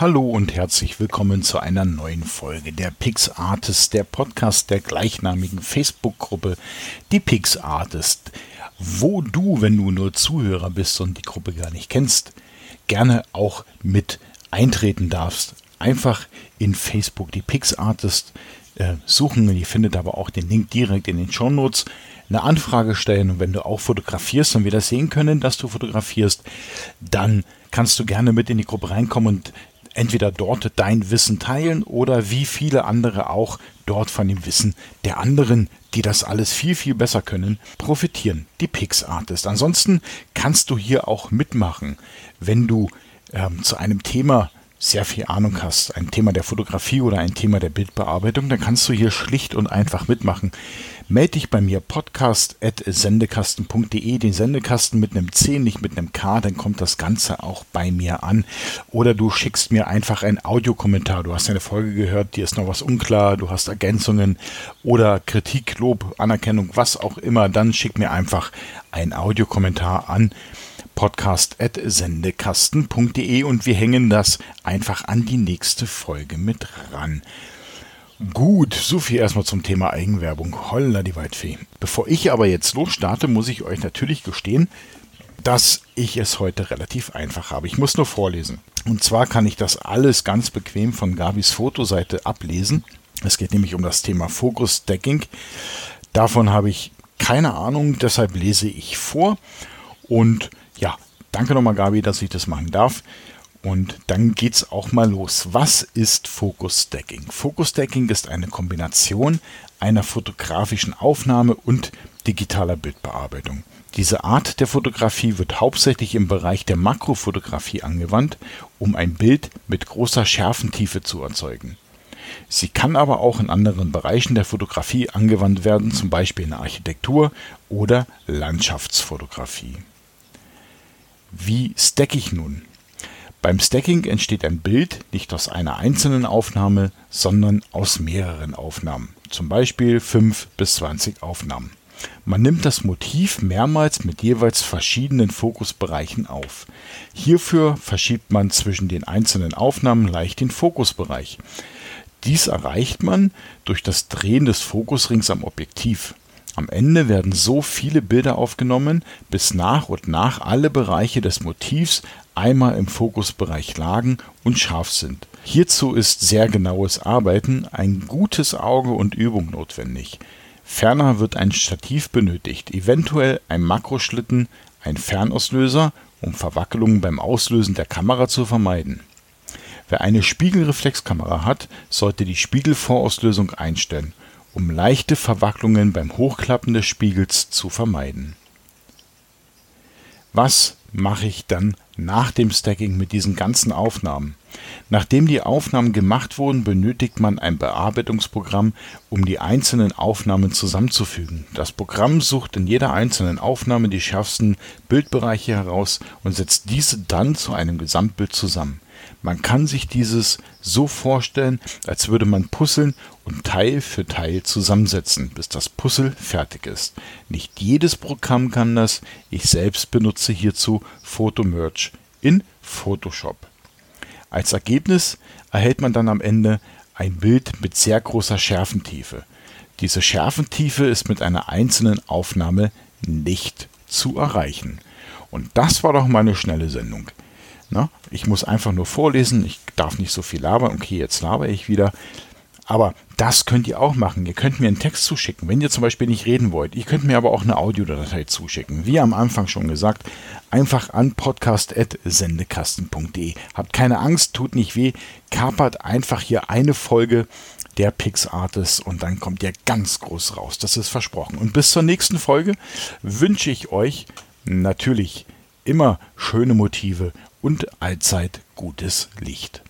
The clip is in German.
Hallo und herzlich willkommen zu einer neuen Folge der Pix Artist, der Podcast der gleichnamigen Facebook-Gruppe, die Pix Artist, wo du, wenn du nur Zuhörer bist und die Gruppe gar nicht kennst, gerne auch mit eintreten darfst. Einfach in Facebook die Pix Artist äh, suchen. Ihr findet aber auch den Link direkt in den Show Notes eine Anfrage stellen und wenn du auch fotografierst und wir das sehen können, dass du fotografierst, dann kannst du gerne mit in die Gruppe reinkommen und entweder dort dein Wissen teilen oder wie viele andere auch dort von dem Wissen der anderen, die das alles viel, viel besser können, profitieren. Die Pix Artist. Ansonsten kannst du hier auch mitmachen, wenn du ähm, zu einem Thema sehr viel Ahnung hast, ein Thema der Fotografie oder ein Thema der Bildbearbeitung, dann kannst du hier schlicht und einfach mitmachen. Melde dich bei mir podcast.sendekasten.de, den Sendekasten mit einem C, nicht mit einem K, dann kommt das Ganze auch bei mir an. Oder du schickst mir einfach einen Audiokommentar. Du hast eine Folge gehört, dir ist noch was unklar, du hast Ergänzungen oder Kritik, Lob, Anerkennung, was auch immer, dann schick mir einfach einen Audiokommentar an podcast.sendekasten.de und wir hängen das einfach an die nächste Folge mit ran. Gut, so viel erstmal zum Thema Eigenwerbung. Holla die Waldfee. Bevor ich aber jetzt losstarte, muss ich euch natürlich gestehen, dass ich es heute relativ einfach habe. Ich muss nur vorlesen. Und zwar kann ich das alles ganz bequem von Gabis Fotoseite ablesen. Es geht nämlich um das Thema Focus Stacking. Davon habe ich keine Ahnung, deshalb lese ich vor. Und danke nochmal, Gabi, dass ich das machen darf. Und dann geht's auch mal los. Was ist Focus Stacking? Focus Stacking ist eine Kombination einer fotografischen Aufnahme und digitaler Bildbearbeitung. Diese Art der Fotografie wird hauptsächlich im Bereich der Makrofotografie angewandt, um ein Bild mit großer Schärfentiefe zu erzeugen. Sie kann aber auch in anderen Bereichen der Fotografie angewandt werden, zum Beispiel in der Architektur oder Landschaftsfotografie. Wie stacke ich nun? Beim Stacking entsteht ein Bild nicht aus einer einzelnen Aufnahme, sondern aus mehreren Aufnahmen, zum Beispiel 5 bis 20 Aufnahmen. Man nimmt das Motiv mehrmals mit jeweils verschiedenen Fokusbereichen auf. Hierfür verschiebt man zwischen den einzelnen Aufnahmen leicht den Fokusbereich. Dies erreicht man durch das Drehen des Fokusrings am Objektiv. Am Ende werden so viele Bilder aufgenommen, bis nach und nach alle Bereiche des Motivs einmal im Fokusbereich lagen und scharf sind. Hierzu ist sehr genaues Arbeiten, ein gutes Auge und Übung notwendig. Ferner wird ein Stativ benötigt, eventuell ein Makroschlitten, ein Fernauslöser, um Verwackelungen beim Auslösen der Kamera zu vermeiden. Wer eine Spiegelreflexkamera hat, sollte die Spiegelvorauslösung einstellen um leichte Verwacklungen beim Hochklappen des Spiegels zu vermeiden. Was mache ich dann nach dem Stacking mit diesen ganzen Aufnahmen? Nachdem die Aufnahmen gemacht wurden, benötigt man ein Bearbeitungsprogramm, um die einzelnen Aufnahmen zusammenzufügen. Das Programm sucht in jeder einzelnen Aufnahme die schärfsten Bildbereiche heraus und setzt diese dann zu einem Gesamtbild zusammen. Man kann sich dieses so vorstellen, als würde man puzzeln und Teil für Teil zusammensetzen, bis das Puzzle fertig ist. Nicht jedes Programm kann das. Ich selbst benutze hierzu Photomerge in Photoshop. Als Ergebnis erhält man dann am Ende ein Bild mit sehr großer Schärfentiefe. Diese Schärfentiefe ist mit einer einzelnen Aufnahme nicht zu erreichen. Und das war doch mal eine schnelle Sendung. Na, ich muss einfach nur vorlesen, ich darf nicht so viel labern. Okay, jetzt laber ich wieder. Aber das könnt ihr auch machen. Ihr könnt mir einen Text zuschicken, wenn ihr zum Beispiel nicht reden wollt. Ihr könnt mir aber auch eine Audiodatei zuschicken. Wie am Anfang schon gesagt, einfach an podcast.sendekasten.de. Habt keine Angst, tut nicht weh. Kapert einfach hier eine Folge der PixArtist und dann kommt ihr ganz groß raus. Das ist versprochen. Und bis zur nächsten Folge wünsche ich euch natürlich immer schöne Motive und allzeit gutes Licht.